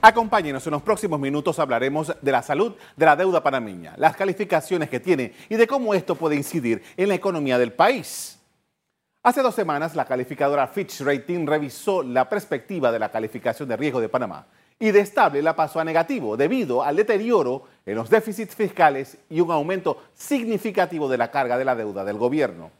Acompáñenos, en los próximos minutos hablaremos de la salud de la deuda panameña, las calificaciones que tiene y de cómo esto puede incidir en la economía del país. Hace dos semanas, la calificadora Fitch Rating revisó la perspectiva de la calificación de riesgo de Panamá y de estable la pasó a negativo debido al deterioro en los déficits fiscales y un aumento significativo de la carga de la deuda del gobierno.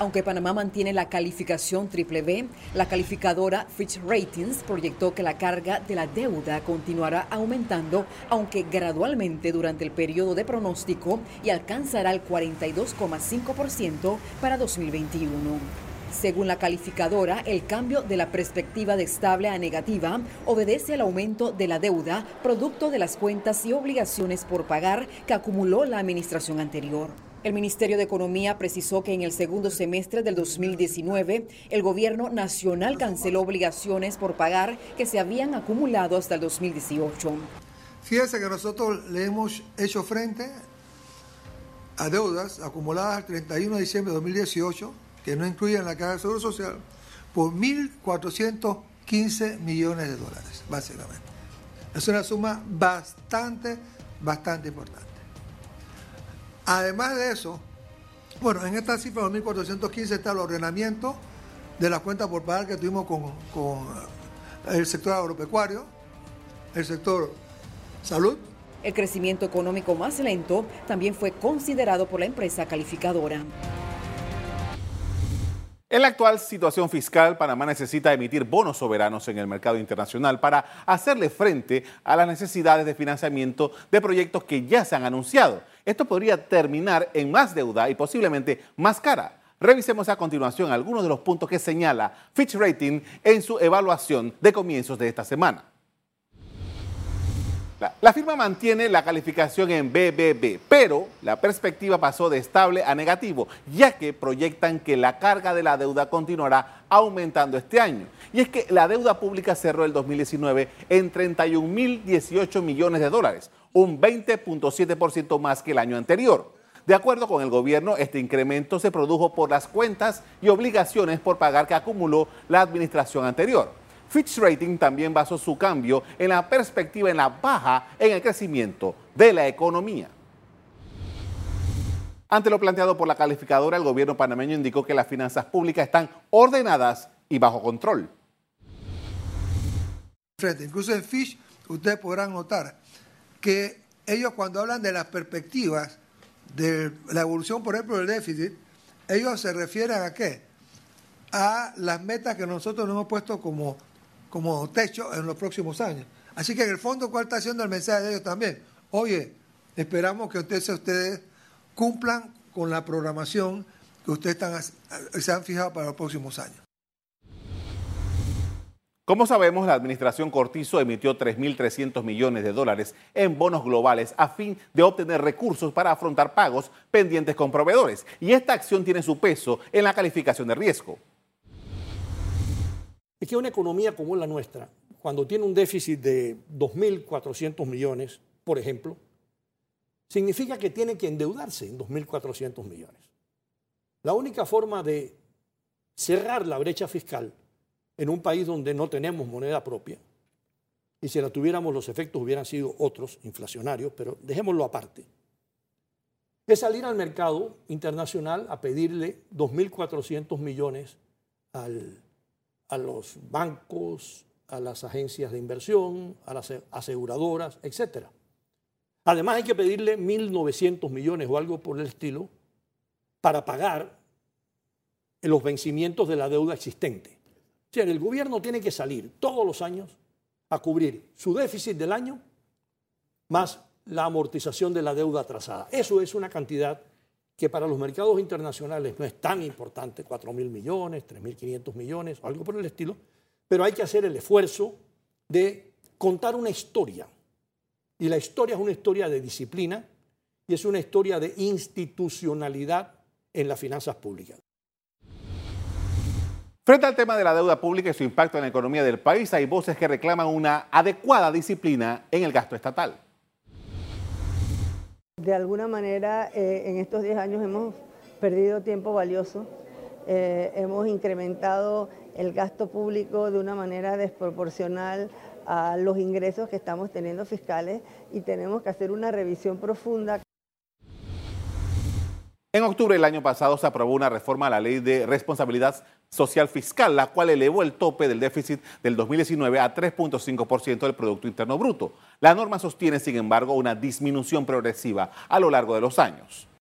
Aunque Panamá mantiene la calificación triple B, la calificadora Fitch Ratings proyectó que la carga de la deuda continuará aumentando, aunque gradualmente durante el periodo de pronóstico y alcanzará el 42,5% para 2021. Según la calificadora, el cambio de la perspectiva de estable a negativa obedece al aumento de la deuda, producto de las cuentas y obligaciones por pagar que acumuló la administración anterior. El Ministerio de Economía precisó que en el segundo semestre del 2019 el gobierno nacional canceló obligaciones por pagar que se habían acumulado hasta el 2018. Fíjese que nosotros le hemos hecho frente a deudas acumuladas al 31 de diciembre de 2018, que no incluyen la Caja de Seguro Social, por 1.415 millones de dólares, básicamente. Es una suma bastante, bastante importante. Además de eso, bueno, en esta cifra de 2.415 está el ordenamiento de las cuentas por pagar que tuvimos con, el sector agropecuario, el sector salud. El crecimiento económico más lento también fue considerado por la empresa calificadora. En la actual situación fiscal, Panamá necesita emitir bonos soberanos en el mercado internacional para hacerle frente a las necesidades de financiamiento de proyectos que ya se han anunciado. Esto podría terminar en más deuda y posiblemente más cara. Revisemos a continuación algunos de los puntos que señala Fitch Rating en su evaluación de comienzos de esta semana. La, firma mantiene la calificación en BBB, pero la perspectiva pasó de estable a negativo, ya que proyectan que la carga de la deuda continuará aumentando este año. Y es que la deuda pública cerró el 2019 en 31.018 millones de dólares, un 20.7% más que el año anterior. De acuerdo con el gobierno, este incremento se produjo por las cuentas y obligaciones por pagar que acumuló la administración anterior. Fitch Rating también basó su cambio en la perspectiva en la baja en el crecimiento de la economía. Ante lo planteado por la calificadora, el gobierno panameño indicó que las finanzas públicas están ordenadas y bajo control. Incluso en Fitch, ustedes podrán notar que ellos cuando hablan de las perspectivas de la evolución, por ejemplo, del déficit, ellos se refieren a qué? A las metas que nosotros nos hemos puesto como como techo en los próximos años. Así que en el fondo, ¿cuál está haciendo el mensaje de ellos también? Oye, esperamos que ustedes, ustedes cumplan con la programación que ustedes están, se han fijado para los próximos años. Como sabemos, la administración Cortizo emitió 3.300 millones de dólares en bonos globales a fin de obtener recursos para afrontar pagos pendientes con proveedores. Y esta acción tiene su peso en la calificación de riesgo es que una economía como la nuestra, cuando tiene un déficit de 2.400 millones, por ejemplo, significa que tiene que endeudarse en 2.400 millones. La única forma de cerrar la brecha fiscal en un país donde no tenemos moneda propia, y si la tuviéramos los efectos hubieran sido otros, inflacionarios, pero dejémoslo aparte, es salir al mercado internacional a pedirle 2.400 millones al a los bancos, a las agencias de inversión, a las aseguradoras, etc. Además hay que pedirle 1.900 millones o algo por el estilo para pagar los vencimientos de la deuda existente. O sea, el gobierno tiene que salir todos los años a cubrir su déficit del año más la amortización de la deuda atrasada. Eso es una cantidad que para los mercados internacionales no es tan importante, 4 mil millones, 3 mil 500 millones, algo por el estilo, pero hay que hacer el esfuerzo de contar una historia. Y la historia es una historia de disciplina y es una historia de institucionalidad en las finanzas públicas. Frente al tema de la deuda pública y su impacto en la economía del país, hay voces que reclaman una adecuada disciplina en el gasto estatal. De alguna manera, eh, en estos 10 años hemos perdido tiempo valioso, eh, hemos incrementado el gasto público de una manera desproporcional a los ingresos que estamos teniendo fiscales y tenemos que hacer una revisión profunda. En octubre del año pasado se aprobó una reforma a la ley de responsabilidad social fiscal, la cual elevó el tope del déficit del 2019 a 3.5% del Producto Interno Bruto. La norma sostiene, sin embargo, una disminución progresiva a lo largo de los años.